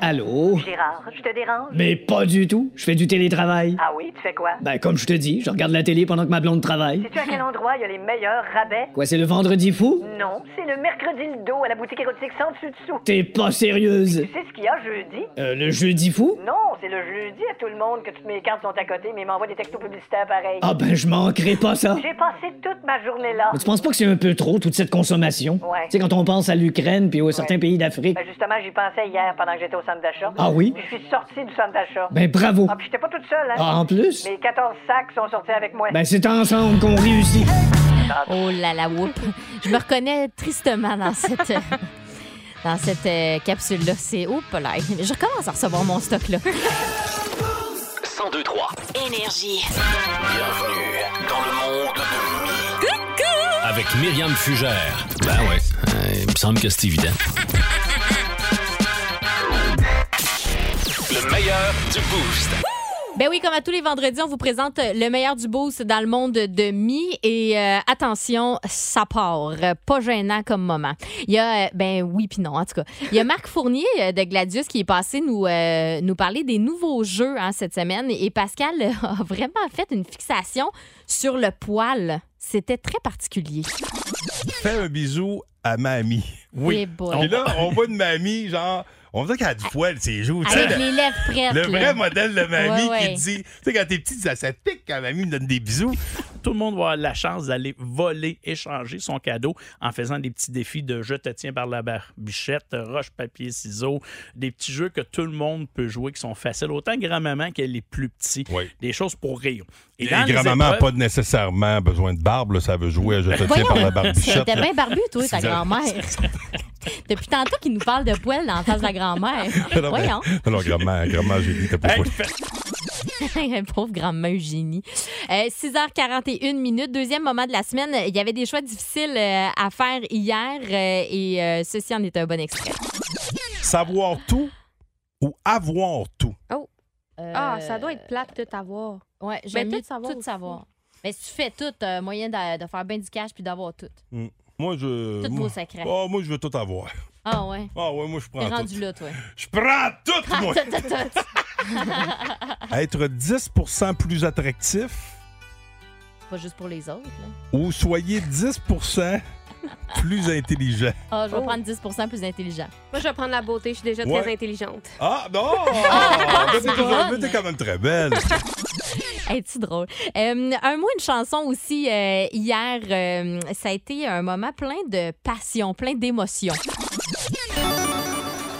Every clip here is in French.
Allô? Gérard, je te dérange? Mais pas du tout. Je fais du télétravail. Ah oui, tu fais quoi? Ben, comme je te dis, je regarde la télé pendant que ma blonde travaille. Sais-tu à quel endroit il y a les meilleurs rabais? Quoi, c'est le vendredi fou? Non, c'est le mercredi le dos à la boutique érotique sans dessus dessous. T'es pas sérieuse? Tu sais ce qu'il y a jeudi? Euh, le jeudi fou? Non, c'est le jeudi à tout le monde que toutes mes cartes sont à côté, mais ils m'envoient des textos publicitaires pareils. Ah ben, je manquerai pas ça. J'ai passé toute ma journée là. Mais tu penses pas que c'est un peu trop, toute cette consommation? Ouais. Tu sais, quand on pense à l'Ukraine puis aux certains pays d'Afrique. Ben justement, j'y pensais hier pendant que j'étais au centre d'achat. Ah oui? Puis je suis sortie du centre d'achat. Ben, bravo. Ah, puis j'étais pas toute seule, hein? Ah, en plus? Mes 14 sacs sont sortis avec moi. Ben, c'est ensemble qu'on réussit. Oh là là, whoop. Je me reconnais tristement dans cette. Dans cette euh, capsule-là, c'est oup là. Je recommence à recevoir mon stock là. 1023. Énergie. Bienvenue dans le monde de Mi. Avec Myriam Fugère. Ben ouais, euh, il me semble que c'est évident. Le meilleur du boost. Ben oui, comme à tous les vendredis, on vous présente le meilleur du boost dans le monde de mi. Et euh, attention, ça part. Pas gênant comme moment. Il y a, euh, ben oui, puis non, en tout cas. Il y a Marc Fournier euh, de Gladius qui est passé nous, euh, nous parler des nouveaux jeux hein, cette semaine. Et Pascal a vraiment fait une fixation sur le poil. C'était très particulier. Fais un bisou à mamie. Eh boy. Puis là, on voit une mamie, genre, on dirait qu'elle a du poil ses joues. tu sais, Avec le- les lèvres prêtes. Le là. vrai modèle de mamie Ouais, ouais. qui dit, tu sais, quand t'es petit, ça, ça pique quand mamie me donne des bisous. Tout le monde va avoir la chance d'aller voler, échanger son cadeau en faisant des petits défis de je te tiens par la barbichette, roche, papier, ciseaux, des petits jeux que tout le monde peut jouer qui sont faciles, autant grand-maman qu'elle est plus petite. Oui. Des choses pour rire. Et grand-maman n'a pas nécessairement besoin de barbe, là, ça veut jouer à je te tiens par la barbichette. T'es bien barbu, toi, ta grand-mère. Depuis tantôt qu'il nous parle de poils dans la face de la grand-mère. Voyons. Non, non, grand-mère, grand-mère, j'ai dit, t'as pas. Pauvre grand-mère Eugénie. Euh, 6h41 minutes, deuxième moment de la semaine. Il y avait des choix difficiles euh, à faire hier euh, et euh, ceci en est un bon extrait. Savoir tout ou avoir tout? Ah, ça doit être plate de t'avoir. Ouais, j'aime Ben, mieux tout savoir tout. Mais si tu fais tout, euh, moyen de, de faire bien du cash puis d'avoir tout. Moi, je. Moi, vos secrets. Ah, moi, je veux tout avoir. Ah ouais. Ah, ouais, moi, je prends rendu tout. là, toi. Je prends tout, moi! Tout, tout, tout. Être 10% plus attractif Pas juste pour les autres. Là. ou soyez 10 plus intelligent. Ah, je vais Oh. prendre 10% plus intelligent. Moi, je vais prendre la beauté. Je suis déjà Ouais. très intelligente. Ah, non! Mais t'es- bonne. mais t'es quand même très belle. Hey, c'est drôle. Euh, un mot, une chanson aussi. euh, hier, euh, ça a été un moment plein de passion, plein d'émotions.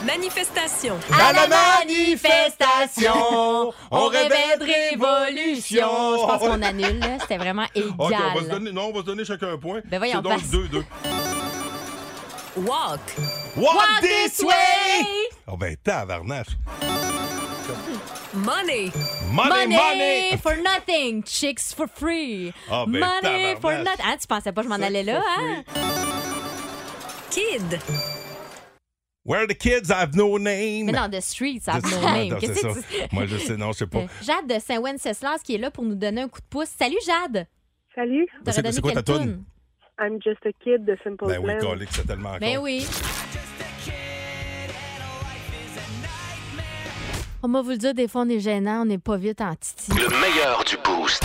Manifestation. À la manifestation, on rêvait de révolution. Je pense qu'on annule, là. C'était vraiment égal. OK, on va se donner, non, on va se donner chacun un point. Ben voyons, C'est donc passe. 2-2. Walk. Walk this way! Oh ben, tabarnache. Money. Money, Money, money! for nothing, chicks for free. Ah, ben, Money for nothing. Hein, tu pensais pas que je m'en allais là, hein? Kid. Where the kids have no name. Mais non, The Streets have no Ah, name. non, Qu'est-ce que. Moi, je sais, non, je sais pas. Euh, Jade de Saint-Wenceslas qui est là pour nous donner un coup de pouce. Salut, Jade. Salut, T'aurais c'est- quoi ta toune? I'm just a kid de Simple Ben oui, Plan. c'est tellement Ben con. oui. On va vous le dire, des fois, on est gênant, on n'est pas vite en titi. Le meilleur du boost.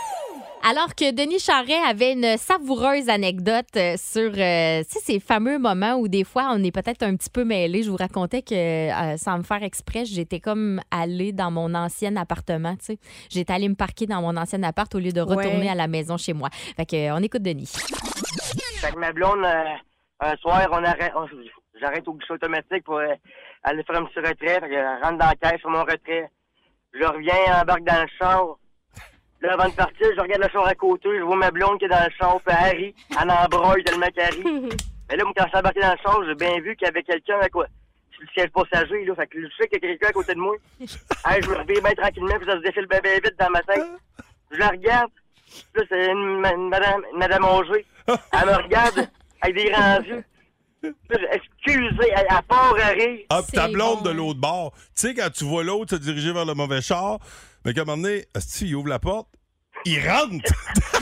Alors que Denis Charret avait une savoureuse anecdote euh, sur euh, ces fameux moments où des fois on est peut-être un petit peu mêlé. Je vous racontais que euh, sans me faire exprès, j'étais comme allée dans mon ancien appartement. tu sais. J'étais allée me parquer dans mon ancien appart au lieu de retourner Ouais. à la maison chez moi. Fait que, euh, on écoute Denis. Fait que ma blonde, euh, un soir, on arrête, on- j'arrête au guichet automatique pour euh, aller faire un petit retrait. Fait que rentre dans la caisse sur mon retrait. Je reviens, embarque dans le char. Là, avant de partir, je regarde le char à côté, je vois ma blonde qui est dans le char, puis rit. Elle embroille tellement qu'elle rit. Mais là, moi, quand je suis embarqué dans le char, j'ai bien vu qu'il y avait quelqu'un à quoi. sur le siège passager, là. Fait que je sais qu'il y a quelqu'un à côté de moi. hey, je me réveille bien tranquillement, puis ça se défile bien, bien vite dans ma tête. Je la regarde. Là, c'est une, ma- une madame, une madame. Elle me regarde avec des grands yeux. Excusez, elle, elle part à rire. Ah, puis ta blonde de l'autre bord. Tu sais, quand tu vois l'autre se diriger vers le mauvais char, mais qu'à un moment donné, asti, il ouvre la porte, il rentre.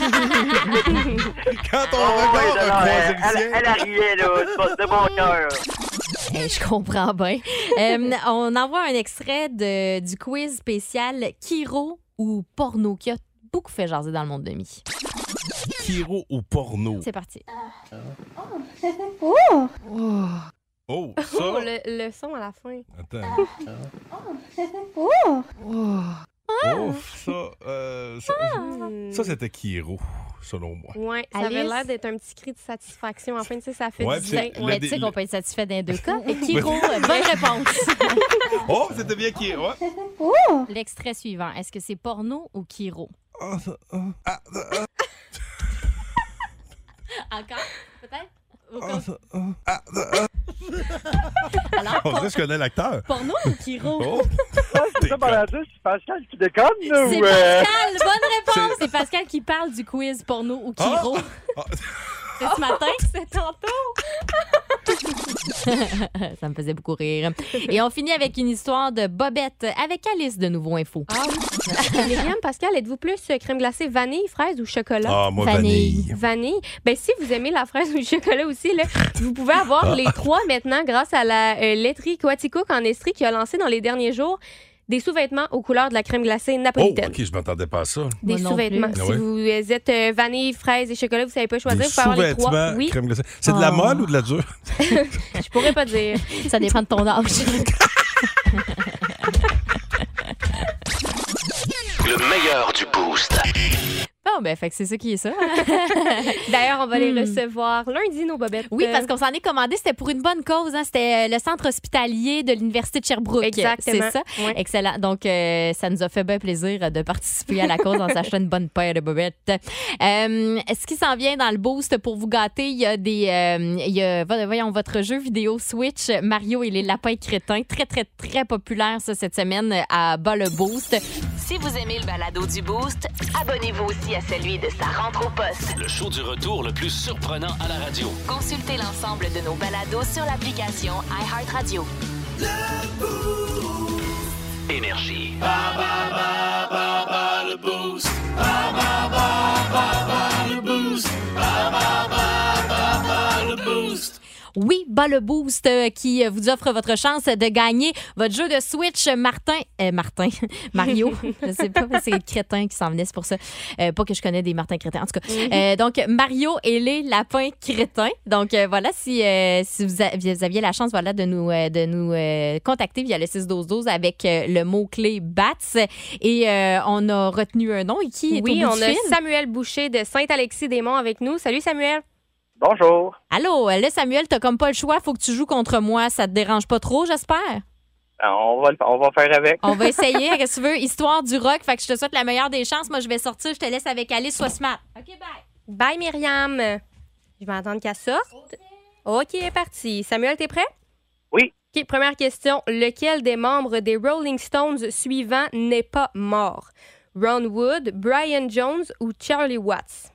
quand on Oh, regarde ouais, un elle, le elle, elle, riait, là, de bon cœur. Eh, je comprends bien. Euh, on envoie un extrait de, du quiz spécial Kiro ou porno qui a beaucoup fait jaser dans le monde de mi. Kiro ou porno? C'est parti. Oh! Oh, ça? Oh, le, le son à la fin. Attends. Oh! Oh, ça, euh, ça, Hmm. ça, c'était Kiro, selon moi. Ouais, ça avait l'air d'être un petit cri de satisfaction. Enfin, tu sais, ça fait Ouais, du bien. le- tu sais qu'on peut être satisfait les deux cas. Et Kiro, bonne réponse. Oh, c'était bien Kiro. ouais. L'extrait suivant, est-ce que c'est porno ou Kiro? Ah, ça, ah, ah, ah, Encore? Peut-être? ah, ça, ah, ah. Alors, On dirait que je connais l'acteur. porno ou Kiro? Oh, C'est ça, Balado, c'est Pascal qui déconne, là, C'est ou... euh, Pascal, bonne réponse. C'est Pascal qui parle du quiz porno ou Kiro. Ah! C'est ce matin. C'est tantôt. Ça me faisait beaucoup rire. Et on finit avec une histoire de Bobette avec Alice de Nouveau Info. Ah oui. Myriam, Pascal, êtes-vous plus euh, crème glacée vanille, fraise ou chocolat? Ah, moi, Vanille. vanille. Vanille. Ben, si vous aimez la fraise ou le chocolat aussi, là, vous pouvez avoir les trois maintenant grâce à la euh, laiterie Quaticook en Estrie qui a lancé dans les derniers jours des sous-vêtements aux couleurs de la crème glacée Oh, napolitaine. OK, je m'attendais pas à ça. Des sous-vêtements. plus. Ah Si ouais? vous êtes euh, vanille, fraise et chocolat, vous savez pas choisir, Des vous pouvez avoir les trois. sous-vêtements, Oui, crème glacée. C'est de la Oh. molle ou de la dure? je pourrais pas dire. Ça dépend de ton âge. Le meilleur du boost. Bon, ben, fait que c'est ça qui est ça. D'ailleurs, on va les Hmm. recevoir lundi, nos bobettes. Oui, parce qu'on s'en est commandé. C'était pour une bonne cause. hein. C'était euh, le centre hospitalier de l'Université de Sherbrooke. Exactement. C'est ça? Ouais. Excellent. Donc, euh, ça nous a fait bien plaisir de participer à la cause en s'achetant une bonne paire de bobettes. Euh, ce qui s'en vient dans le boost pour vous gâter, il y a des. euh, il y a, vo- voyons, votre jeu vidéo Switch, Mario et les lapins crétins. Très, très, très populaire, ça, cette semaine à bas le boost. Si vous aimez le balado du Boost, abonnez-vous aussi à celui de sa rentre au poste. Le show du retour le plus surprenant à la radio. Consultez l'ensemble de nos balados sur l'application iHeartRadio. Énergie. Oui, bas le boost euh, qui euh, vous offre votre chance de gagner votre jeu de Switch Martin. euh, Martin. Mario. je sais pas, c'est Crétin qui s'en venait, c'est pour ça. Euh, pas que je connais des Martin Crétins, en tout cas. Euh, donc, Mario et les lapins crétins. Donc, voilà, si, si vous, a- vous aviez la chance voilà, de nous, de nous contacter via le 61212 avec le mot-clé BATS. Et on a retenu un nom. Et qui est Oui, au bout on du a fil? Samuel Boucher de Saint-Alexis-des-Monts avec nous. Salut, Samuel. Bonjour. Allô, là, Samuel, t'as comme pas le choix. Faut que tu joues contre moi. Ça te dérange pas trop, j'espère? Euh, On va, le- on va faire avec. On va essayer. Qu'est-ce que tu veux? Histoire du rock. Fait que je te souhaite la meilleure des chances. Moi, je vais sortir. Je te laisse avec Alice. Sois smart. OK, bye. Bye, Myriam. Je vais attendre qu'elle sorte. OK, parti. Samuel, t'es prêt? Oui. OK, première question. Lequel des membres des Rolling Stones suivants n'est pas mort? Ron Wood, Brian Jones ou Charlie Watts?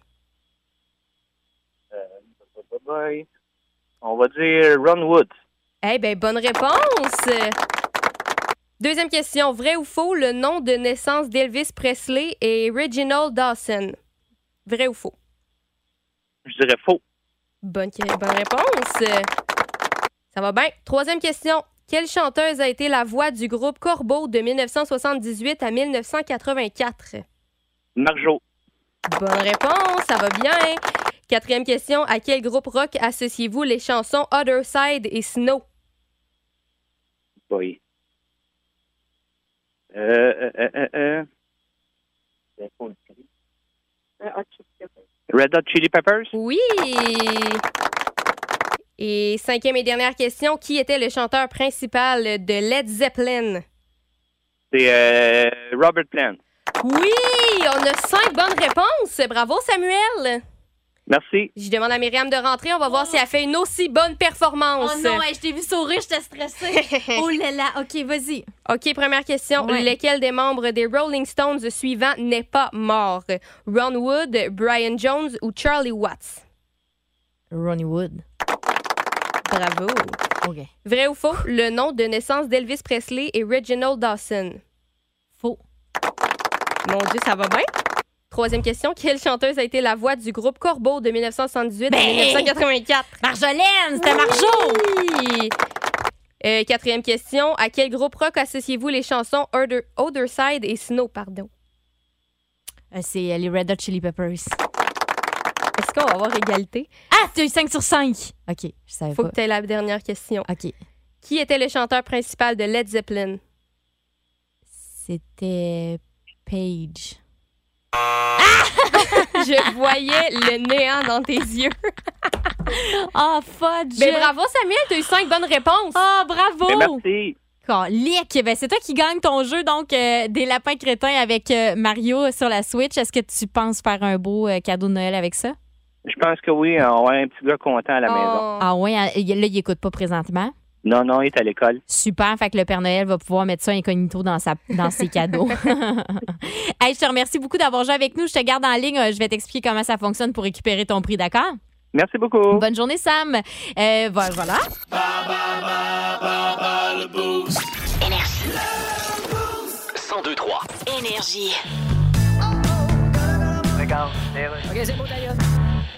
On va dire Ron Wood. Eh bien, bonne réponse! Deuxième question. Vrai ou faux, le nom de naissance d'Elvis Presley est Reginald Dawson? Vrai ou faux? Je dirais faux. Bonne, bonne réponse. Ça va bien. Troisième question. Quelle chanteuse a été la voix du groupe Corbeau de 1978 à 1984? Marjo. Bonne réponse, ça va bien. Quatrième question. À quel groupe rock associez-vous les chansons Other Side et Snow? Boy. Euh, euh, euh, euh. Red Hot Chili Peppers? Oui! Et cinquième et dernière question. Qui était le chanteur principal de Led Zeppelin? C'est euh, Robert Plant. Oui! On a cinq bonnes réponses. Bravo, Samuel! Merci. Je demande à Myriam de rentrer. On va voir si elle fait une aussi bonne performance. Oh non, hey, je t'ai vu sourire, j'étais stressée. oh là là, OK, vas-y. OK, première question. Ouais. Lequel des membres des Rolling Stones suivants n'est pas mort? Ron Wood, Brian Jones ou Charlie Watts? Ronnie Wood. Bravo. OK. Vrai ou faux? Le nom de naissance d'Elvis Presley est Reginald Dawson. Faux. Mon Dieu, ça va bien? Troisième question. Quelle chanteuse a été la voix du groupe Corbeau de 1978 à Ben! 1984? Marjolaine, c'était Marjo! Oui! Euh, quatrième question. À quel groupe rock associez-vous les chansons Other, Other Side et Snow, pardon? Euh, C'est euh, les Red Hot Chili Peppers. Est-ce qu'on va avoir égalité? Ah, tu as eu 5 sur 5. OK, je savais Faut pas. que tu aies la dernière question. OK. Qui était le chanteur principal de Led Zeppelin? C'était Paige. Je voyais le néant dans tes yeux. Ah, fudge! Ben bravo, Samuel, t'as eu cinq bonnes réponses. Ah, bravo! Ben, merci. Calique. Ben, c'est toi qui gagne ton jeu, donc euh, des lapins crétins avec euh, Mario sur la Switch. Est-ce que tu penses faire un beau euh, cadeau de Noël avec ça? Je pense que oui, on va avoir un petit gars content à la maison. Oh. Ah ouais, hein, là, il écoute pas présentement. Non, non, il est à l'école. Super, fait que le Père Noël va pouvoir mettre ça incognito dans, sa, dans ses cadeaux. hey, je te remercie beaucoup d'avoir joué avec nous. Je te garde en ligne. Je vais t'expliquer comment ça fonctionne pour récupérer ton prix, d'accord? Merci beaucoup. Bonne journée, Sam. Euh, vo- voilà. Énergie. 1023. Énergie. Regarde,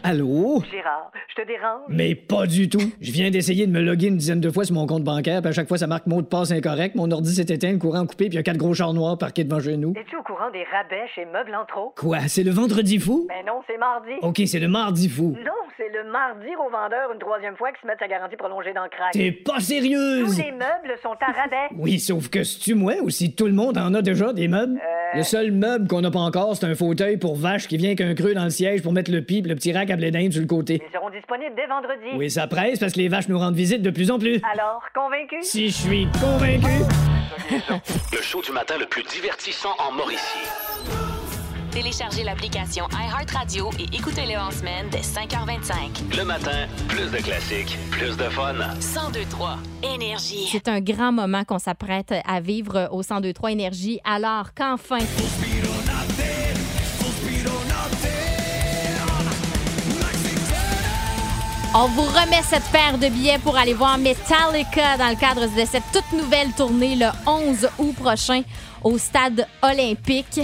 Allô? Gérard, je te dérange? Mais pas du tout. Je viens d'essayer de me loguer une dizaine de fois sur mon compte bancaire, puis à chaque fois, ça marque mot de passe incorrect. Mon ordi s'est éteint, le courant coupé, puis il y a quatre gros chars noirs parqués devant chez nous. Es-tu au courant des rabais chez Meubles en trop? Quoi? C'est le vendredi fou? Ben non, c'est mardi. OK, c'est le mardi fou. Non, c'est le mardi au vendeur une troisième fois qui se met sa garantie prolongée dans le crack. T'es pas Tous sérieuse? les meubles sont à rabais. Oui, sauf que si tu moi ou si tout le monde en a déjà des meubles? Euh. Le seul meuble qu'on n'a pas encore, c'est un fauteuil pour vache qui vient qu'un creux dans le siège pour mettre le pipe, le petit rack à blé d'Inde sur le côté. Ils seront disponibles dès vendredi. Oui, ça presse parce que les vaches nous rendent visite de plus en plus. Alors, convaincu? Si je suis convaincu. Le show du matin le plus divertissant en Mauricie. Téléchargez l'application iHeartRadio et écoutez-le en semaine dès 5h25. Le matin, plus de classiques, plus de fun. 1023 Énergie. C'est un grand moment qu'on s'apprête à vivre au 1023 Énergie, alors qu'enfin. On vous remet cette paire de billets pour aller voir Metallica dans le cadre de cette toute nouvelle tournée le 11 août prochain au stade olympique.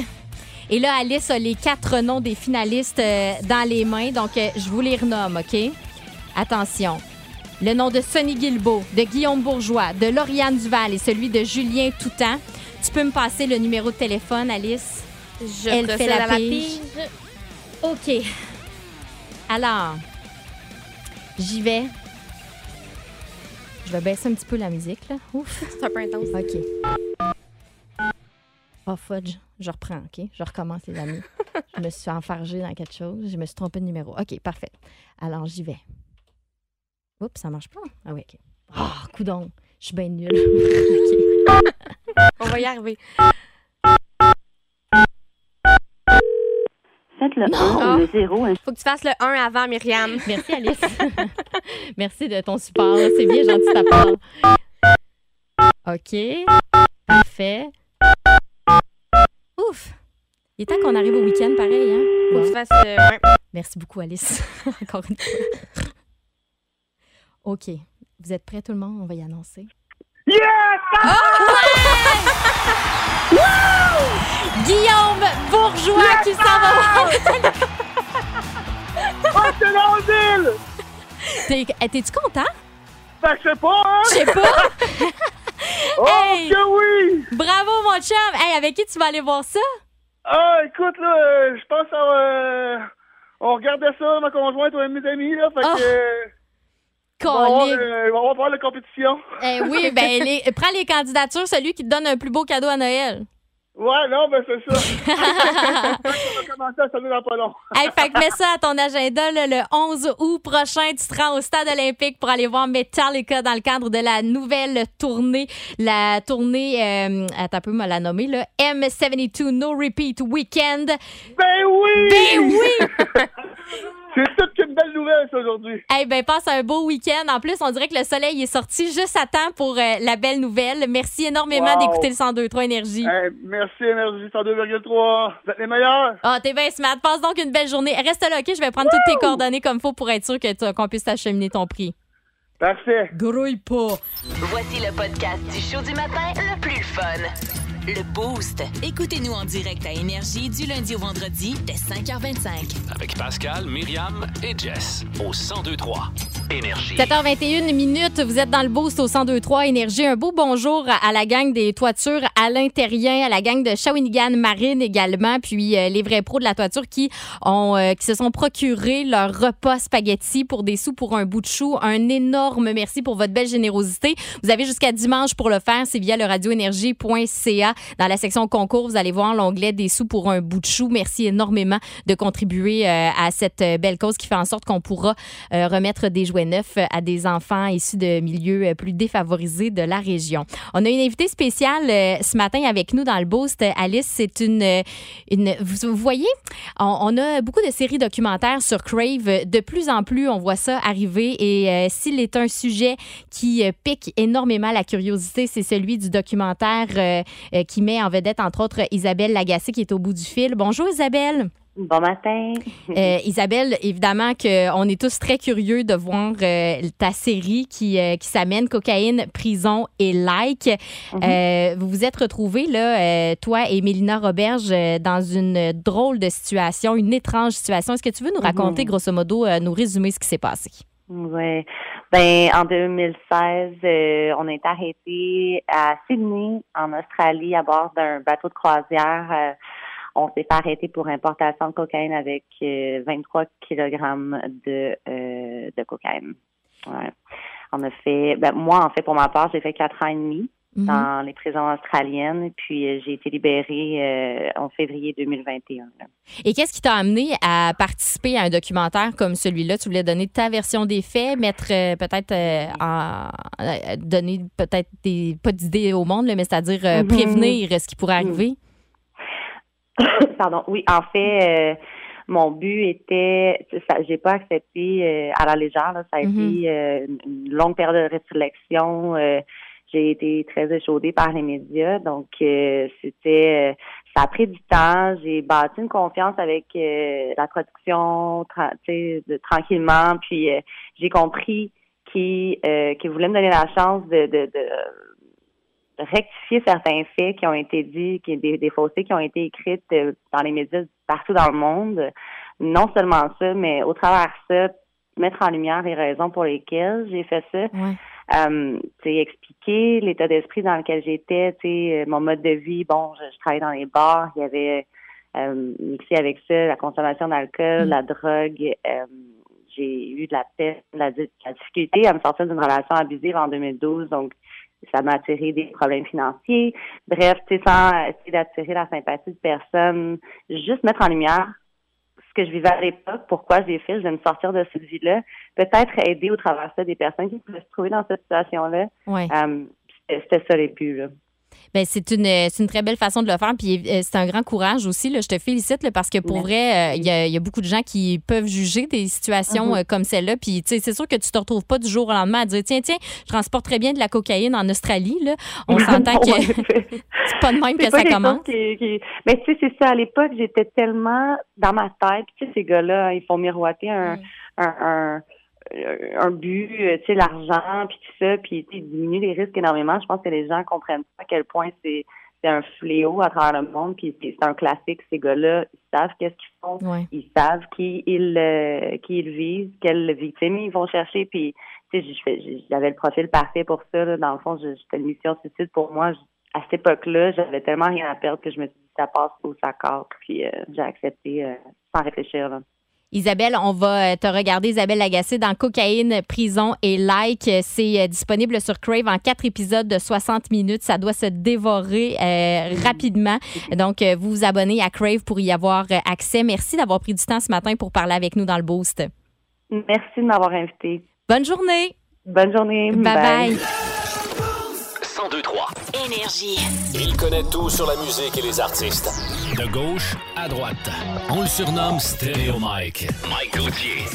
Et là, Alice a les quatre noms des finalistes euh, dans les mains, donc euh, je vous les renomme, OK? Attention. Le nom de Sonny Guilbeault, de Guillaume Bourgeois, de Lauriane Duval et celui de Julien Toutan. Tu peux me passer le numéro de téléphone, Alice? Je Elle fait la la pige. OK. Alors, j'y vais. Je vais baisser un petit peu la musique, là. Ouf. C'est un peu intense. OK. Oh, fudge. Je reprends, OK? Je recommence, les amis. je me suis enfargée dans quelque chose. Je me suis trompée de numéro. OK, parfait. Alors, j'y vais. Oups, ça marche pas. Ah oui, OK. Ah, coudon. Je suis bien nulle. OK. On va y arriver. Faites le Non. 1 ou le 0. Faut que tu fasses le 1 avant, Myriam. Merci, Alice. Merci de ton support. C'est bien gentil de ta part. OK. Parfait. Ouf. Il est temps qu'on arrive au week-end, pareil, hein? Faut que tu fasses. euh, ouais. Merci beaucoup, Alice. Encore une fois. OK. Vous êtes prêts, tout le monde? On va y annoncer. Guillaume Bourgeois qui s'en va voir. T'es- eh, T'es-tu content? Ben, je sais pas, hein? Je sais pas. Oh, Hey! que oui! Bravo, mon chum. Hey, avec qui tu vas aller voir ça? Ah, écoute, là, je pense à... euh, on regardait ça, ma conjointe ou mes amis, là, fait Oh! que... on va euh, on voir la compétition. Eh oui, ben les- prends les candidatures, celui qui te donne un plus beau cadeau à Noël. Ouais, non, ben c'est ça. on va commencer à sonner dans pas long. Hey, fait que mets ça à ton agenda là, le 11 août prochain. Tu te rends au stade olympique pour aller voir Metallica dans le cadre de la nouvelle tournée. La tournée, euh, attends un peu, me la nommer, là, M72 No Repeat Weekend. Ben oui! Ben oui! C'est toute qu'une belle nouvelle, ça, aujourd'hui. Eh ben, passe un beau week-end. En plus, on dirait que le soleil est sorti juste à temps pour euh, la belle nouvelle. Merci énormément Wow. d'écouter le 102.3 Énergie. Hey, merci, Énergie 102,3. Vous êtes les meilleurs. Ah, t'es bien smart. Passe donc une belle journée. Reste là, OK? Je vais prendre toutes tes coordonnées comme faut pour être sûr que qu'on puisse t'acheminer ton prix. Parfait. Grouille pas. Voici le podcast du show du matin le plus fun. Le Boost. Écoutez-nous en direct à Énergie du lundi au vendredi dès 5h25. Avec Pascal, Myriam et Jess au 1023 Énergie. 7h21 minutes, vous êtes dans le boost au 1023 Énergie. Un beau bonjour à la gang des toitures à l'intérieur, à la gang de Shawinigan Marine également, puis euh, les vrais pros de la toiture qui ont euh, qui se sont procurés leur repas spaghetti pour des sous pour un bout de chou. Un énorme merci pour votre belle générosité. Vous avez jusqu'à dimanche pour le faire, c'est via le radioénergie.ca. Dans la section concours, vous allez voir l'onglet des sous pour un bout de chou. Merci énormément de contribuer euh, à cette euh, belle cause qui fait en sorte qu'on pourra remettre des jouets à des enfants issus de milieux plus défavorisés de la région. On a une invitée spéciale euh, ce matin avec nous dans le Boost. Alice, c'est une, euh. Vous, voyez, on, a beaucoup de séries documentaires sur Crave. De plus en plus, on voit ça arriver. Et euh, s'il est un sujet qui pique énormément la curiosité, c'est celui du documentaire qui met en vedette, entre autres, Isabelle Lagacé qui est au bout du fil. Bonjour, Isabelle. Bon matin. Euh, Isabelle, évidemment qu'on est tous très curieux de voir euh, ta série qui, euh, qui s'amène Cocaïne, Prison et Like. Euh, vous vous êtes retrouvés, là, toi et Mélina Roberge, dans une drôle de situation, une étrange situation. Est-ce que tu veux nous raconter, Mhm. grosso modo, nous résumer ce qui s'est passé? Ouais. Ben, en 2016, euh, on est arrêté à Sydney, en Australie, à bord d'un bateau de croisière. Euh, on s'est pas arrêté pour importation de cocaïne avec euh, 23 kilogrammes de, euh, de cocaïne. Ouais. On a fait, ben, moi, en fait, pour ma part, j'ai fait quatre ans et demi Mhm. dans les prisons australiennes, puis euh, j'ai été libérée euh, en février 2021. là. Et qu'est-ce qui t'a amené à participer à un documentaire comme celui-là? Tu voulais donner ta version des faits, mettre euh, peut-être euh, en euh, donner peut-être des pas d'idées au monde, là, mais c'est-à-dire euh, Mhm. prévenir ce qui pourrait arriver? Pardon. Oui, en fait, euh, mon but était, ça, j'ai pas accepté euh, à la légère. Là, ça a été euh, une longue période de réflexion. euh, j'ai été très échaudée par les médias, donc euh, c'était, euh, ça a pris du temps. J'ai bâti une confiance avec euh, la production, tra- de- tranquillement. Puis euh, j'ai compris qu'ils euh, qu'ils voulaient me donner la chance de, de de rectifier certains faits qui ont été dits, qui des, des faussetés qui ont été écrites euh, dans les médias partout dans le monde. Non seulement ça, mais au travers de ça, mettre en lumière les raisons pour lesquelles j'ai fait ça. Euh, expliquer l'état d'esprit dans lequel j'étais, euh, mon mode de vie. Bon, je, je travaillais dans les bars, il y avait euh, mixé avec ça la consommation d'alcool, la drogue. euh, j'ai eu de la peine, de la, de la difficulté à me sortir d'une relation abusive en 2012, donc ça m'a attiré des problèmes financiers. Bref, tu sais, sans essayer d'attirer la sympathie de personne, juste mettre en lumière ce que je vivais à l'époque, pourquoi j'ai fait, je vais me sortir de cette vie-là, peut-être aider au travers de ça des personnes qui pouvaient se trouver dans cette situation-là. Ouais. Euh, c'était c'était ça les buts, là. Ben, c'est une, c'est une très belle façon de le faire. Puis euh, c'est un grand courage aussi. Là. Je te félicite là, parce que pour Merci. vrai, euh, il y, a, il y a beaucoup de gens qui peuvent juger des situations euh, comme celle-là. Puis c'est sûr que tu te retrouves pas du jour au lendemain à dire tiens, tiens, je transporte très bien de la cocaïne en Australie. Là. On s'entend que c'est pas de même que ça commence. chose qui- qui- Mais tu sais, c'est ça. À l'époque, j'étais tellement dans ma tête. Puis, tu sais, ces gars-là, ils font miroiter un, un, un, un but, euh, tu sais, l'argent, puis tout ça. Puis, ils diminuent les risques énormément. Je pense que les gens comprennent pas à quel point c'est c'est un fléau à travers le monde. Puis, c'est un classique. Ces gars-là, ils savent qu'est-ce qu'ils font. Ouais. Ils savent qui ils, euh, qui ils visent, quelle victime ils vont chercher. Puis, tu sais, j'avais le profil parfait pour ça. là. Dans le fond, c'était une mission suicide pour moi. À cette époque-là, j'avais tellement rien à perdre que je me suis dit ça passe ou ça casse. Puis, euh, j'ai accepté euh, sans réfléchir. Là. Isabelle, on va euh, te regarder, Isabelle Lagacé, dans Cocaïne, Prison et Like. C'est euh, disponible sur Crave en quatre épisodes de 60 minutes. Ça doit se dévorer euh, rapidement. Donc, euh, vous vous abonnez à Crave pour y avoir euh, accès. Merci d'avoir pris du temps ce matin pour parler avec nous dans le Boost. Merci de m'avoir invité. Bonne journée. Bonne journée. Bye bye. 1023. Énergie. Il connaît tout sur la musique et les artistes. De gauche à droite. On le surnomme Stéréo Mike. Mike Gauthier.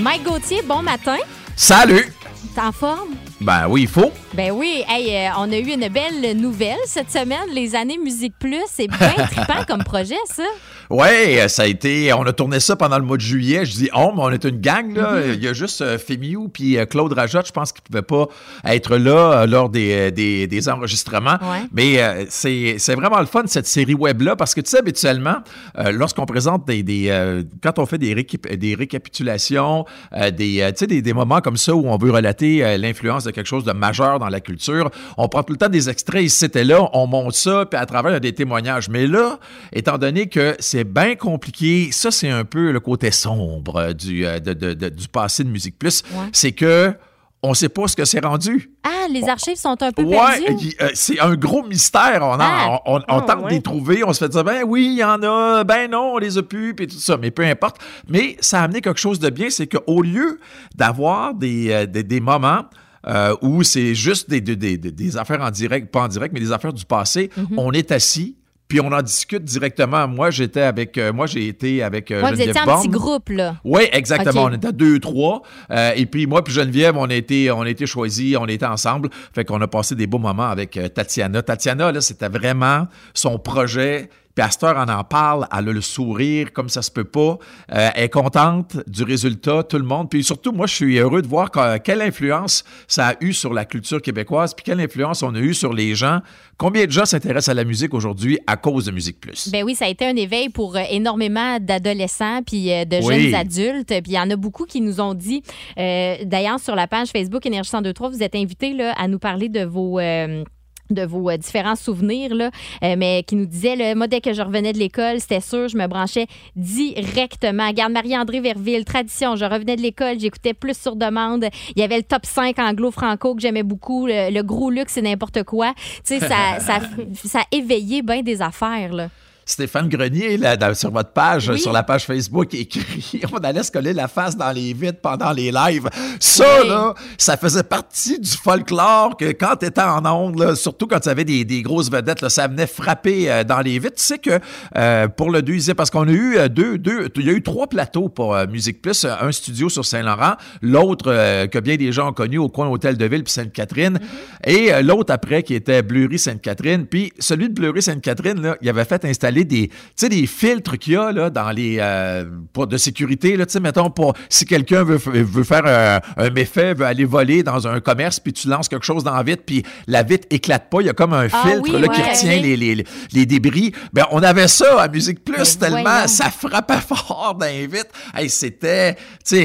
Mike Gauthier, bon matin. Salut! T'es en forme? Ben oui, il faut. Ben oui, hey, euh, on a eu une belle nouvelle cette semaine, les années Musique Plus. C'est bien trippant comme projet, ça. Ouais, ça a été. On a tourné ça pendant le mois de juillet. Je dis oh, mais on est une gang, là. Mm-hmm. Il y a juste euh, Fémiou puis euh, Claude Rajotte, je pense qu'ils ne pouvaient pas être là euh, lors des, euh, des, des enregistrements. Ouais. Mais euh, c'est c'est vraiment le fun, cette série web-là, parce que tu sais, habituellement, euh, lorsqu'on présente des. des euh, quand on fait des, récap- des récapitulations, euh, des, euh, des, des moments comme ça où on veut relater euh, l'influence de quelque chose de majeur dans la culture, on prend tout le temps des extraits ici et là, on monte ça, puis à travers, il y a des témoignages. Mais là, étant donné que c'est bien compliqué, ça, c'est un peu le côté sombre euh, du, euh, de- de- de- du passé de Musique Plus, Ouais. c'est que on sait pas ce que c'est rendu. Ah, les archives sont un peu Ouais, perdues. euh, c'est un gros mystère. On, en- Ah. on, Ah, tente ouais. de les trouver. On se fait dire, ben oui, il y en a, ben non, on les a pu, puis tout ça. Mais peu importe. Mais ça a amené quelque chose de bien, c'est qu'au lieu d'avoir des, euh, des, des moments euh, où c'est juste des, des, des- des affaires en direct, pas en direct, mais des affaires du passé, Mhm. on est assis. Puis on en discute directement. Moi, j'étais avec, euh, moi j'ai été avec euh, Ouais, vous Geneviève étiez en petit groupe, là. Oui, exactement. On était à deux, trois. Euh, et puis moi puis Geneviève, on a été, on a été choisis, on était ensemble. Fait qu'on a passé des beaux moments avec Tatiana. Tatiana, là, c'était vraiment son projet. Puis heure, on en parle, elle a le sourire comme ça se peut pas. Euh, elle est contente du résultat, tout le monde. Puis surtout, moi, je suis heureux de voir que- quelle influence ça a eu sur la culture québécoise, puis quelle influence on a eu sur les gens. Combien de gens s'intéressent à la musique aujourd'hui à cause de Musique Plus? Ben oui, ça a été un éveil pour euh, énormément d'adolescents puis euh, de Oui. jeunes adultes. Puis il y en a beaucoup qui nous ont dit, euh, d'ailleurs sur la page Facebook Énergie 1023, vous êtes invités là, à nous parler de vos... euh, de vos euh, différents souvenirs, là, euh, mais qui nous disaient, là, moi, dès que je revenais de l'école, c'était sûr, je me branchais directement. Garde Marie-André Verville, tradition, je revenais de l'école, j'écoutais plus sur demande. Il y avait le top 5 anglo-franco que j'aimais beaucoup, le, le gros luxe, c'est n'importe quoi. Tu sais, ça, ça, ça a éveillé bien des affaires, là. Stéphane Grenier, là, dans- sur votre page, Oui. sur la page Facebook, écrit on allait se coller la face dans les vitres pendant les lives. Ça, Oui. là, ça faisait partie du folklore que quand tu étais en ondes, là, surtout quand tu avais des, des grosses vedettes, là, ça venait frapper euh, dans les vitres. Tu sais que euh, pour le deuxième, parce qu'on a eu euh, deux, deux, il y a eu trois plateaux pour euh, Musique Plus, un studio sur Saint-Laurent, l'autre que bien des gens ont connu au coin Hôtel de Ville puis Sainte-Catherine, et euh, l'autre après qui était Bleury Sainte-Catherine. Puis celui de Bleury Sainte-Catherine, là, il avait fait installer des, des filtres qu'il y a là, dans les euh, pour de sécurité. Là, mettons, pour si quelqu'un veut, veut faire un, un méfait, veut aller voler dans un commerce, puis tu lances quelque chose dans la vitre, puis la vitre éclate pas, il y a comme un Ah filtre oui, là, qui retient les, les, les débris. Ben, on avait ça à Musique Plus tellement voyons. ça frappait fort dans les vitres. Hey, c'était,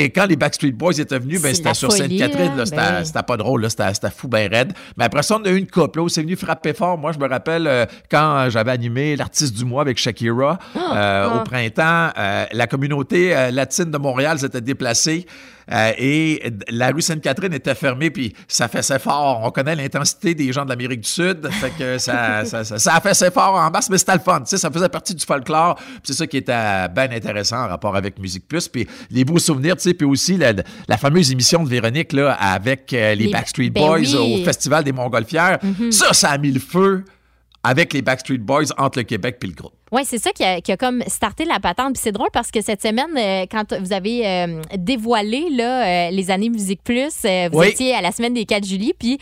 quand les Backstreet Boys étaient venus, ben, c'était sur Sainte-Catherine, c'était Ben c'était pas drôle, c'était fou ben raide. Mais après ça, on a eu une couple, c'est venu frapper fort. Moi, je me rappelle euh, quand j'avais animé l'artiste du mois avec Shakira euh, Ah. au printemps, euh, la communauté euh, latine de Montréal s'était déplacée. euh, et la rue Sainte-Catherine était fermée, puis ça faisait fort. On connaît l'intensité des gens de l'Amérique du Sud, fait que ça, ça, ça, ça a fait fort en masse, mais c'était le fun. Ça faisait partie du folklore, c'est ça qui était bien intéressant en rapport avec Musique Plus, puis les beaux souvenirs, puis aussi la, la fameuse émission de Véronique là, avec euh, les, Les- Backstreet ben Boys oui. au Festival des Montgolfières. Ça, ça a mis le feu avec les Backstreet Boys entre le Québec puis le groupe. Oui, c'est ça qui a, qui a comme starté la patente. Puis c'est drôle parce que cette semaine, euh, quand vous avez euh, dévoilé là, euh, les années Musique Plus, vous Oui. étiez à la semaine des 4 juillet, puis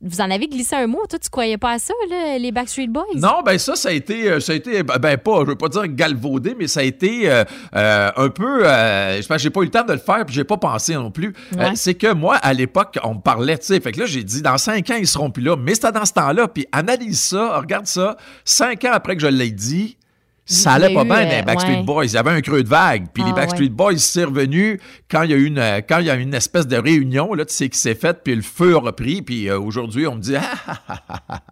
vous en avez glissé un mot. Toi, tu croyais pas à ça, là, les Backstreet Boys? Non, ben ça, ça a été, ça a été, ben ben, pas, je veux pas dire galvaudé, mais ça a été un peu, je pense j'ai pas eu le temps de le faire, puis j'ai pas pensé non plus. Ouais. c'est que moi, à l'époque, on me parlait, tu sais, fait que là, j'ai dit, dans cinq ans, ils seront plus là, mais c'était dans ce temps-là, puis analyse ça, regarde ça, cinq ans après que je l'ai dit, ça allait pas eu, bien, euh, les Backstreet ouais. Boys. Il y avait un creux de vague. Puis Ah, les Backstreet ouais. Boys, c'est revenu quand il y a eu une, euh, quand il y a eu une espèce de réunion, là, tu sais, qui s'est faite, puis le feu a repris. Puis euh, aujourd'hui, on me dit, ah, ah, ah, ah, ah.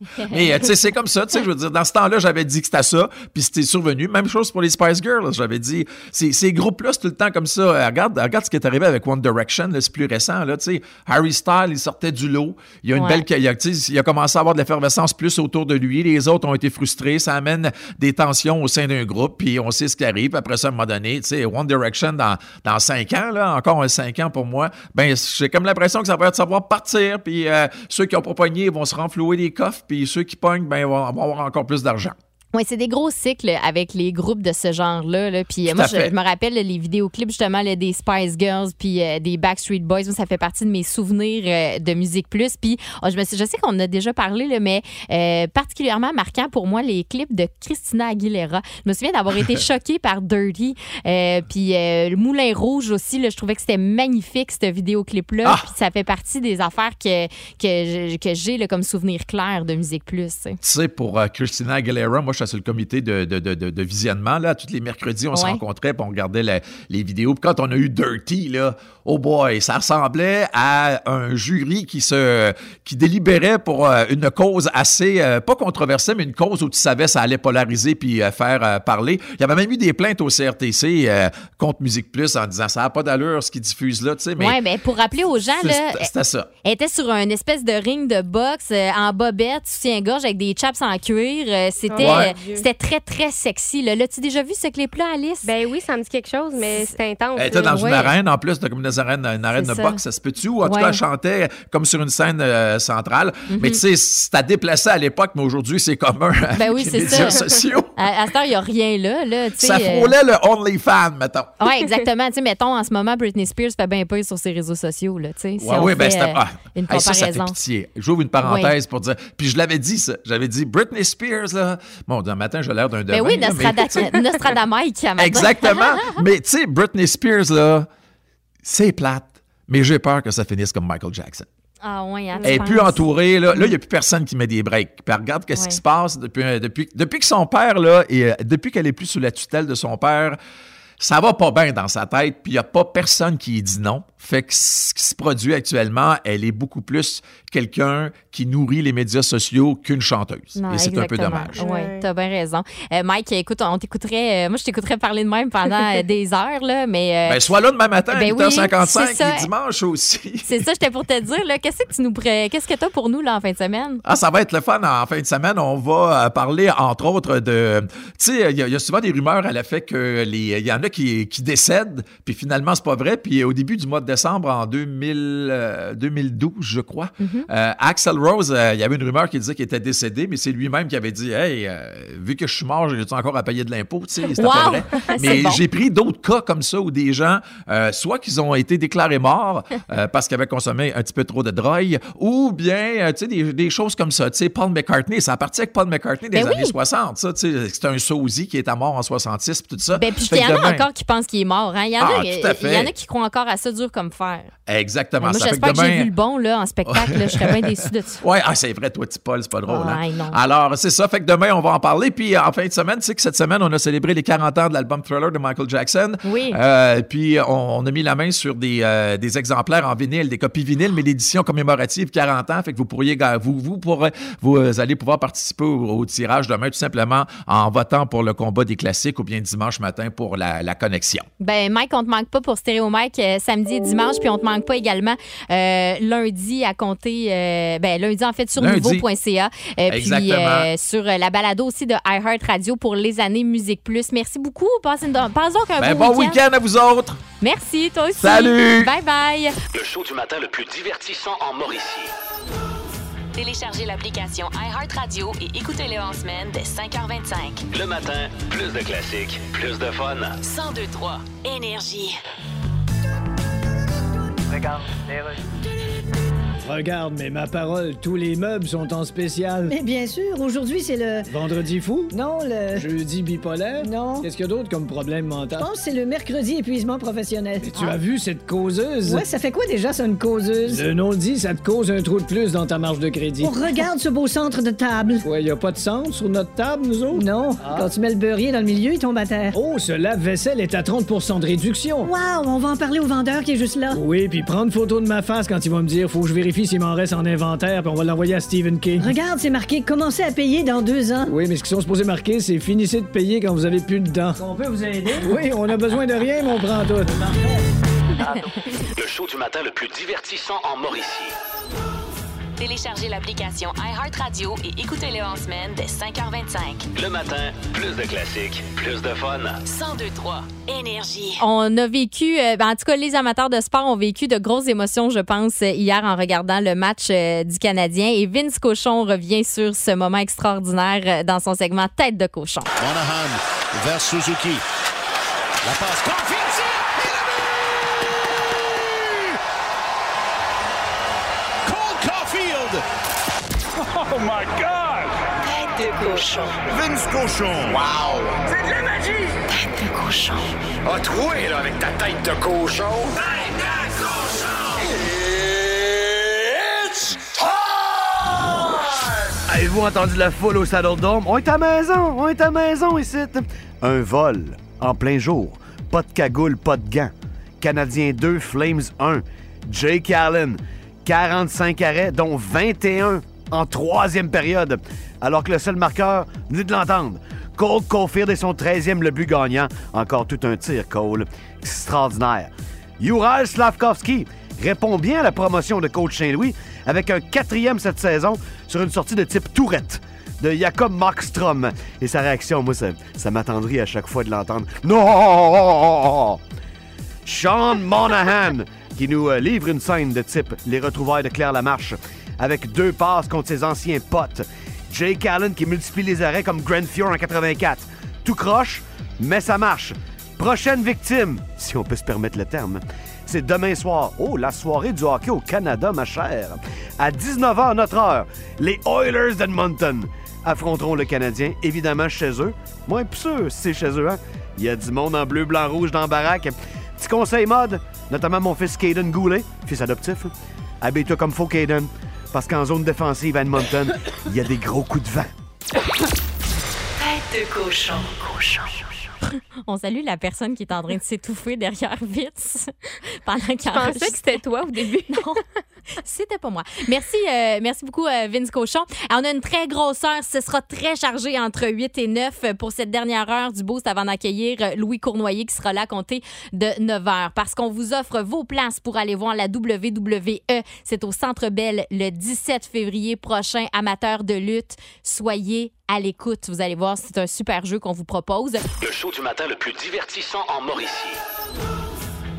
Mais euh, tu sais, c'est comme ça, tu sais, je veux dire, dans ce temps-là, j'avais dit que c'était ça, puis c'était survenu. Même chose pour les Spice Girls, j'avais dit, ces, ces groupes-là, c'est tout le temps comme ça. Euh, regarde, regarde ce qui est arrivé avec One Direction, c'est plus récent, là, tu sais. Harry Styles, il sortait du lot. Il y a une Ouais. belle, il a, il a commencé à avoir de l'effervescence plus autour de lui. Les autres ont été frustrés. Ça amène des tensions au sein d'un groupe, puis on sait ce qui arrive. Après ça, à un moment donné, tu sais, One Direction, dans, dans cinq ans, là, encore un cinq ans pour moi, ben, j'ai comme l'impression que ça va être savoir partir, puis euh, ceux qui ont pas pogné vont se renflouer les coffres, puis ceux qui pognent, ben, vont, vont avoir encore plus d'argent. Oui, c'est des gros cycles avec les groupes de ce genre-là. là. Puis euh, moi, je, me rappelle les vidéoclips justement là, des Spice Girls puis euh, des Backstreet Boys. Moi, ça fait partie de mes souvenirs euh, de Musique Plus. Puis oh, je, me suis- je sais qu'on en a déjà parlé, là, mais euh, particulièrement marquant pour moi les clips de Christina Aguilera. Je me souviens d'avoir été choquée par Dirty. Puis euh, le Moulin Rouge aussi, là, je trouvais que c'était magnifique ce vidéoclip-là. Ah! Puis ça fait partie des affaires que, que, j'ai comme souvenir clair de Musique Plus. tu sais. Pour Christina Aguilera, moi, je sur le comité de, de, de, de- de visionnement. Là. Tous les mercredis, on se Ouais. rencontrait puis on regardait la- les vidéos. Puis quand on a eu Dirty, là, oh boy, ça ressemblait à un jury qui se qui délibérait pour euh, une cause assez, euh, pas controversée, mais une cause où tu savais ça allait polariser puis euh, faire parler. Il y avait même eu des plaintes au CRTC contre Musique Plus en disant ça n'a pas d'allure ce qu'ils diffusent là, tu sais. Mais Ouais, ben pour rappeler aux gens, là, c'était- ça. Elle était sur une espèce de ring de boxe en bobette, soutien-gorge avec des chaps en cuir. C'était, Ouais. euh, c'était très, très sexy. Là. L'as-tu déjà vu ce clip-là, Alice? Ben oui, ça me dit quelque chose, mais c'est intense. Elle était dans une arène, en plus, de, comme une arène, une arène de ça. boxe, ça se peut-tu? Ou en tout cas, elle chantait comme sur une scène euh, centrale. Mhm. Mais tu sais, c'était déplacé à l'époque, mais aujourd'hui, c'est commun Ben oui, les médias ça. sociaux. À, à cette heure, il n'y a rien là. là Ça euh, frôlait le OnlyFans, mettons. Oui, exactement. Tu sais, mettons, en ce moment, Britney Spears fait bien pire sur ses réseaux sociaux. Là, tu sais, si Ouais, on oui, ben c'était euh, une hey, ça, ça fait pitié. J'ouvre une parenthèse pour dire. Puis je l'avais dit, ça. J'avais dit Britney Spears, là. Bon, d'un matin, j'ai l'air d'un Ben devin. oui, là, mais- Nostrada- Nostradamite. à matin. Exactement. mais tu sais, Britney Spears, là, c'est plate. Mais j'ai peur que ça finisse comme Michael Jackson. Ah ouais, hein, Elle est penses? plus entourée. Là, là il n'y a plus personne qui met des breaks. Puis regarde qu'est-ce Ouais. qui se passe depuis, depuis, depuis que son père, là, et euh, depuis qu'elle est plus sous la tutelle de son père, ça va pas bien dans sa tête. Puis il n'y a pas personne qui dit non. Fait que ce qui se produit actuellement, elle est beaucoup plus quelqu'un qui nourrit les médias sociaux qu'une chanteuse. Non, et c'est un peu dommage. Oui, t'as bien raison. Euh, Mike, écoute, on t'écouterait. euh, moi, je t'écouterais parler de même pendant euh, des heures, là, mais. euh, Ben, sois là demain matin à ben oui, 8h55 c'est ça. et dimanche aussi. C'est ça, j'étais pour te dire, là. Qu'est-ce que tu nous pré- Qu'est-ce que t'as pour nous, là, en fin de semaine? Ah, ça va être le fun en fin de semaine. On va parler, entre autres, de. Tu sais, il y, y a souvent des rumeurs à l'effet que les. Il y en a qui, qui décèdent, puis finalement, c'est pas vrai. Puis au début du mois de décembre, en 2000, euh, 2012, je crois, euh, Axel Rose, euh, il y avait une rumeur qui disait qu'il était décédé, mais c'est lui-même qui avait dit Hey, vu que je suis mort, j'ai encore à payer de l'impôt. Tu sais, c'était Wow! vrai. Mais bon. j'ai pris d'autres cas comme ça où des gens, soit qu'ils ont été déclarés morts parce qu'ils avaient consommé un petit peu trop de drogue, ou bien, tu sais, des, des choses comme ça. Tu sais, Paul McCartney, ça a parti avec Paul McCartney des Ben oui. années 60, ça. Tu sais, c'est un sosie qui est à mort en 66, puis tout ça. Ben, puis il y en a encore qui pensent qu'il est mort. Hein? Il y en a, Ah, fait. il y en a qui croient encore à ça dur comme I'm fine. Exactement. moi, ça fait j'espère que, j'ai vu le bon là, en spectacle. là. je serais bien déçu de ça. Ouais, ah, c'est vrai, toi, tu Paul, c'est pas drôle. hein? Ouais, non. Alors, c'est ça. Fait que demain, on va en parler. Puis, en fin de semaine, tu sais que cette semaine, on a célébré les 40 ans de l'album Thriller de Michael Jackson. Oui. Euh, puis, on, on a mis la main sur des, euh, des exemplaires en vinyle, des copies vinyles, mais l'édition commémorative 40 ans. Fait que vous pourriez, vous, vous, pourrez, vous euh, allez pouvoir participer au, au tirage demain, tout simplement en votant pour le combat des classiques ou bien dimanche matin pour la, la connexion. Ben, Mike, on te manque pas pour Stéréo Mike samedi et dimanche, puis on te manque pas également euh, lundi à compter, euh, ben, lundi en fait sur nouveau.ca, euh, puis euh, sur la balado aussi de iHeart Radio pour les années Musique Plus. Merci beaucoup. Passez une, passe donc un Ben, bon week-end à vous autres! Merci, toi aussi. Salut! Bye bye. Le show du matin le plus divertissant en Mauricie. Téléchargez l'application iHeartRadio et écoutez-le en semaine dès 5h25. Le matin, plus de classiques, plus de fun. 1023 Énergie. Regarde, les rues. Regarde, mais ma parole, tous les meubles sont en spécial. Mais bien sûr, aujourd'hui, c'est le. Vendredi fou? Non, le. Jeudi bipolaire? Non. Qu'est-ce qu'il y a d'autre comme problème Je mental? pense que c'est le mercredi épuisement professionnel. Tu as vu cette causeuse? Ouais, ça fait quoi déjà, ça, une causeuse? Le nom le dit, ça te cause un trou de plus dans ta marge de crédit. On regarde ce beau centre de table. Ouais, y a pas de centre sur notre table, nous autres? Non, Ah. quand tu mets le beurrier dans le milieu, il tombe à terre. Oh, ce lave-vaisselle est à 30% de réduction. Wow, on va en parler au vendeur qui est juste là. Oui, puis prendre photo de ma face quand il va me dire faut que je vérifie vérifie s'il m'en reste en inventaire, puis on va l'envoyer à Stephen King. Regarde, c'est marqué commencez à payer dans deux ans. Oui, mais ce qu'ils sont supposés marquer, c'est finissez de payer quand vous avez plus de dents. On peut vous aider? Oui, on a besoin de rien, mais on prend tout. Le show du matin le plus divertissant en Mauricie. Téléchargez l'application iHeartRadio et écoutez-le en semaine dès 5h25. Le matin, plus de classiques, plus de fun. 1023 Énergie. On a vécu, euh, ben, en tout cas, les amateurs de sport ont vécu de grosses émotions, je pense, euh, hier en regardant le match euh, du Canadien. Et Vince Cochon revient sur ce moment extraordinaire euh, dans son segment Tête de cochon. Monahan vers Suzuki. La passe. Cochon. Vince Cochon. Wow! C'est de la magie! Tête de cochon. A troué, là, avec ta tête de cochon. Tête de cochon! It's time! Avez-vous entendu la foule au Saddle Dome? On est à la maison, on est à la maison ici. Un vol en plein jour. Pas de cagoule, pas de gants. Canadien 2, Flames 1. Jake Allen, 45 arrêts, dont 21 en troisième période. Alors que le seul marqueur, venez de l'entendre. Cole Caulfield et son 13e le but gagnant. Encore tout un tir, Cole. Extraordinaire. Ural Slavkovski répond bien à la promotion de coach Saint-Louis avec un quatrième cette saison sur une sortie de type Tourette de Jacob Markstrom. Et sa réaction, moi, ça, ça m'attendrit à chaque fois de l'entendre. Non! Sean Monahan qui nous euh, livre une scène de type Les retrouvailles de Claire Lamarche avec deux passes contre ses anciens potes. Jake Allen qui multiplie les arrêts comme Grand Fjord en 84. Tout croche, mais ça marche. Prochaine victime, si on peut se permettre le terme, c'est demain soir. Oh, la soirée du hockey au Canada, ma chère. À 19h notre heure, les Oilers d'Edmonton affronteront le Canadien, évidemment chez eux. Moi, plus sûr, c'est chez eux, hein? Il y a du monde en bleu, blanc, rouge dans la baraque. Petit conseil mode, notamment mon fils Caden Goulet, fils adoptif. là. Habille-toi comme faut, Caden, parce qu'en zone défensive à Edmonton, il y a des gros coups de vent. Tête de cochon. Cochon. On salue la personne qui est en train de s'étouffer derrière Vitz pendant qu'il Je pensais que c'était toi au début? Non, c'était pas moi. Merci, euh, merci beaucoup, euh, Vince Cochon. Alors, on a une très grosse heure. Ce sera très chargé entre 8 et 9 pour cette dernière heure du boost avant d'accueillir euh, Louis Cournoyer qui sera là à compter de 9 h. Parce qu'on vous offre vos places pour aller voir la WWE. C'est au Centre Bell le 17 février prochain. Amateurs de lutte, soyez à l'écoute. Vous allez voir, c'est un super jeu qu'on vous propose. Le show du matin le plus divertissant en Mauricie.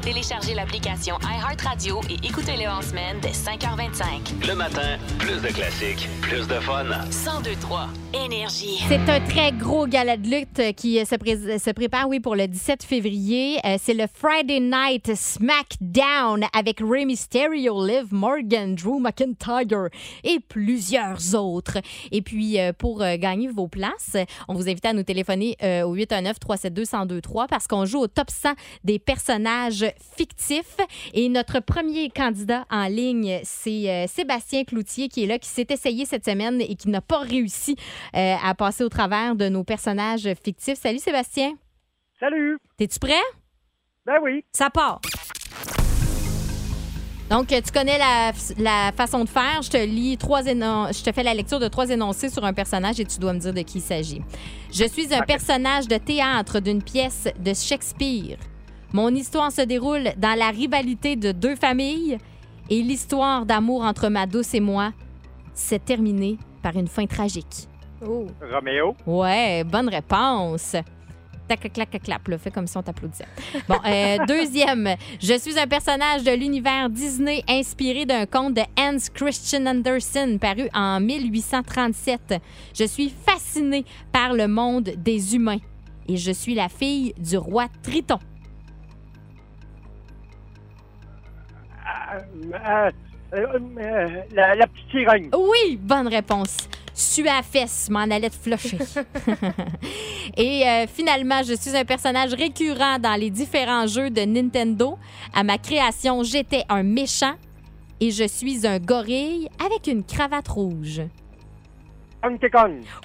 Téléchargez l'application iHeartRadio et écoutez-le en semaine dès 5h25. Le matin, plus de classiques, plus de fun. 1023 Énergie. C'est un très gros gala de lutte qui euh, se, pré- se prépare, oui, pour le 17 février. Euh, c'est le Friday Night SmackDown avec Rey Mysterio, Liv Morgan, Drew McIntyre et plusieurs autres. Et puis, euh, pour euh, gagner vos places, on vous invite à nous téléphoner euh, au 819-372-1023 parce qu'on joue au top 100 des personnages fictifs. Et notre premier candidat en ligne, c'est euh, Sébastien Cloutier qui est là, qui s'est essayé cette semaine et qui n'a pas réussi euh, à passer au travers de nos personnages fictifs. Salut Sébastien. Salut. T'es-tu prêt? Ben oui. Ça part. Donc, tu connais la, la façon de faire. Je te lis trois énon- je te fais la lecture de trois énoncés sur un personnage et tu dois me dire de qui il s'agit. Je suis un personnage de théâtre d'une pièce de Shakespeare. Mon histoire se déroule dans la rivalité de deux familles et l'histoire d'amour entre ma douce et moi s'est terminée par une fin tragique. Oh. Roméo? Ouais, bonne réponse. Tac, clac, clac, clap, là. Fais comme si on t'applaudissait. Bon, euh, deuxième. Je suis un personnage de l'univers Disney inspiré d'un conte de Hans Christian Andersen paru en 1837. Je suis fascinée par le monde des humains et je suis la fille du roi Triton. La, la petite sirène. Oui, bonne réponse. Su à fesse, m'en allait te. Et euh, finalement, je suis un personnage récurrent dans les différents jeux de Nintendo. À ma création, j'étais un méchant et je suis un gorille avec une cravate rouge.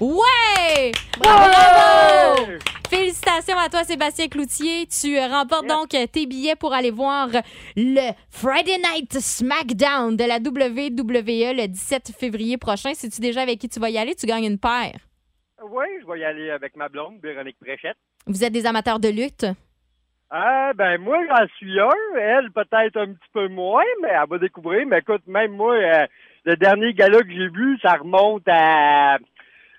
Ouais! Bravo! Félicitations à toi, Sébastien Cloutier. Tu euh, remportes donc euh, tes billets pour aller voir le Friday Night SmackDown de la WWE le 17 février prochain. Si tu déjà avec qui tu vas y aller, tu gagnes une paire. Oui, je vais y aller avec ma blonde, Véronique Préchette. Vous êtes des amateurs de lutte? Ah, ben moi, j'en suis un. Elle, peut-être un petit peu moins, mais elle va découvrir. Mais écoute, même moi, euh, le dernier gala que j'ai vu, ça remonte à...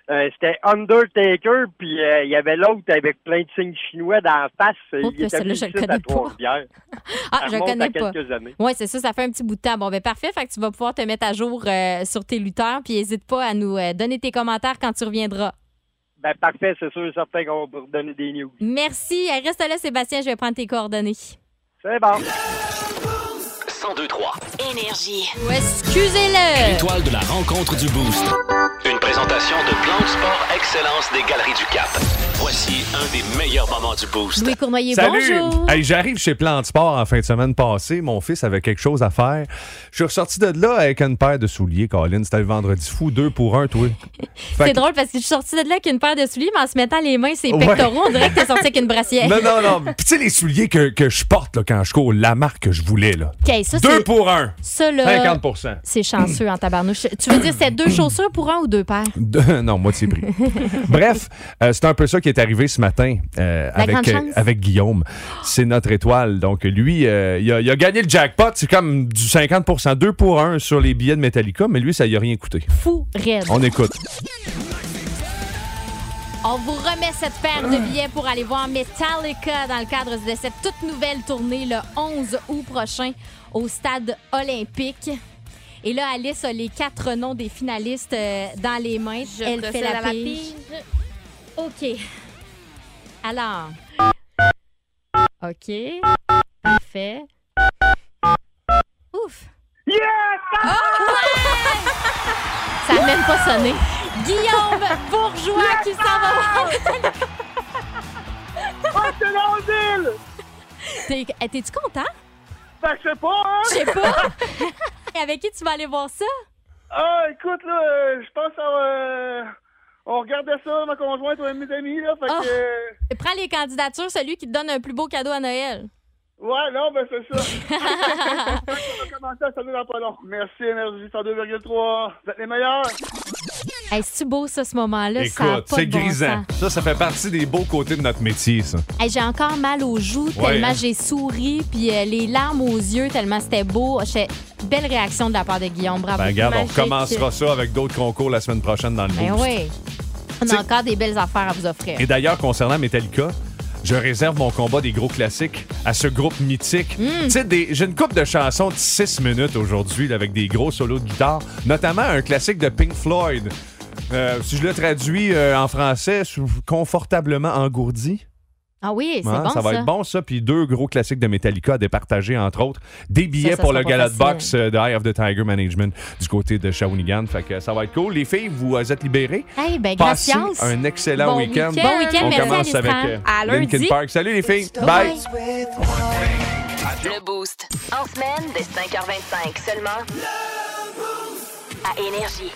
euh, C'était Undertaker, puis euh, il y avait l'autre avec plein de signes chinois dans la face. Oh, il était je le connais Trois-Rivières. Ah, Ça je remonte connais pas. quelques années. Oui, c'est ça, ça fait un petit bout de temps. Bon, ben parfait, fait que tu vas pouvoir te mettre à jour euh, sur tes lutteurs, puis n'hésite pas à nous donner tes commentaires quand tu reviendras. Ben parfait, c'est sûr et certain qu'on va donner des news. Merci. Reste là, Sébastien, je vais prendre tes coordonnées. C'est bon. 1023. Énergie. Oh, excusez-le. L'étoile de la rencontre du Boost. Une présentation de Plan de Sport Excellence des Galeries du Cap. Voici un des meilleurs moments du Boost. Louis Cournoyer, Salut! bonjour. Hey, J'arrive chez Plan de Sport en fin de semaine passée. Mon fils avait quelque chose à faire. Je suis ressorti de là avec une paire de souliers, Colin. C'était le vendredi fou, deux pour un, toi. Fait C'est que- drôle parce que je suis sortie de là avec une paire de souliers, mais en se mettant les mains, ses Ouais. pectoraux, on dirait que t'es sortie avec une brassière. Non, non, non. Puis tu sais, les souliers que, que je porte là, quand je cours, la marque que je voulais, là. OK, ça, Deux pour un. Ça, là, 50% C'est chanceux en tabarnouche. Tu veux dire, c'est deux chaussures pour un ou deux paires? Deux- non, moitié prix. Bref, euh, c'est un peu ça qui est arrivé ce matin euh, avec, euh, avec Guillaume. C'est notre étoile. Donc, lui, euh, il, a, il a gagné le jackpot. C'est comme du 50% 2 pour 1 sur les billets de Metallica, mais lui, ça y a rien coûté. Fou, raide. On écoute. On vous remet cette paire de billets pour aller voir Metallica dans le cadre de cette toute nouvelle tournée le 11 août prochain au stade olympique. Et là, Alice a les quatre noms des finalistes euh, dans les mains. Je Elle fait la la pige. OK. Alors. OK. Parfait. Ouf. Oh, ouais! Ça n'a même pas sonné. Guillaume Bourgeois qui s'en va. Oh, c'est eh, T'es-tu content? Ben, je sais pas, hein? Je sais pas. Et avec qui tu vas aller voir ça? Ah, écoute, là, euh, je pense à... euh, on regardait ça, ma conjointe ou mes amis, là, fait Ah. que... euh, Prends les candidatures, celui qui te donne un plus beau cadeau à Noël. Ouais, non, ben c'est ça. on va commencer à sonner dans pas long. Merci, Énergie 102,3. Vous êtes les meilleurs. Hey, c'est-tu beau, ça, ce moment-là? Ça a Écoute, pas c'est de bon grisant. sens. Ça, ça fait partie des beaux côtés de notre métier, ça. Hey, j'ai encore mal aux joues Ouais, tellement hein? j'ai souri, puis euh, les larmes aux yeux tellement c'était beau. J'ai- Belle réaction de la part de Guillaume. Bravo. Ben, regarde, on Magique. recommencera ça avec d'autres concours la semaine prochaine dans le Ben Boost. oui. On T'sais- a encore des belles affaires à vous offrir. Et d'ailleurs, concernant Metallica, je réserve mon combat des gros classiques à ce groupe mythique. Mm. Tu sais, des- j'ai une coupe de chansons de 6 minutes aujourd'hui là, avec des gros solos de guitare, notamment un classique de Pink Floyd. Euh, si je le traduis euh, en français, sous- confortablement engourdi. Ah oui, c'est Hein, bon ça va être bon, ça. Puis deux gros classiques de Metallica à départager, entre autres. Des billets Ça, ça pour sera le pas gala de facile. boxe euh, de Eye of the Tiger Management du côté de Shawinigan. Fait que ça va être cool. Les filles, vous euh, êtes libérées. Hey, ben, Passez gracias. un excellent Bon week-end. week-end. Bon week-end, On merci, commence avec euh, À Linkin. Park. Salut les filles. Bye. Le Boost. En semaine, dès 5h25 seulement. À Énergie.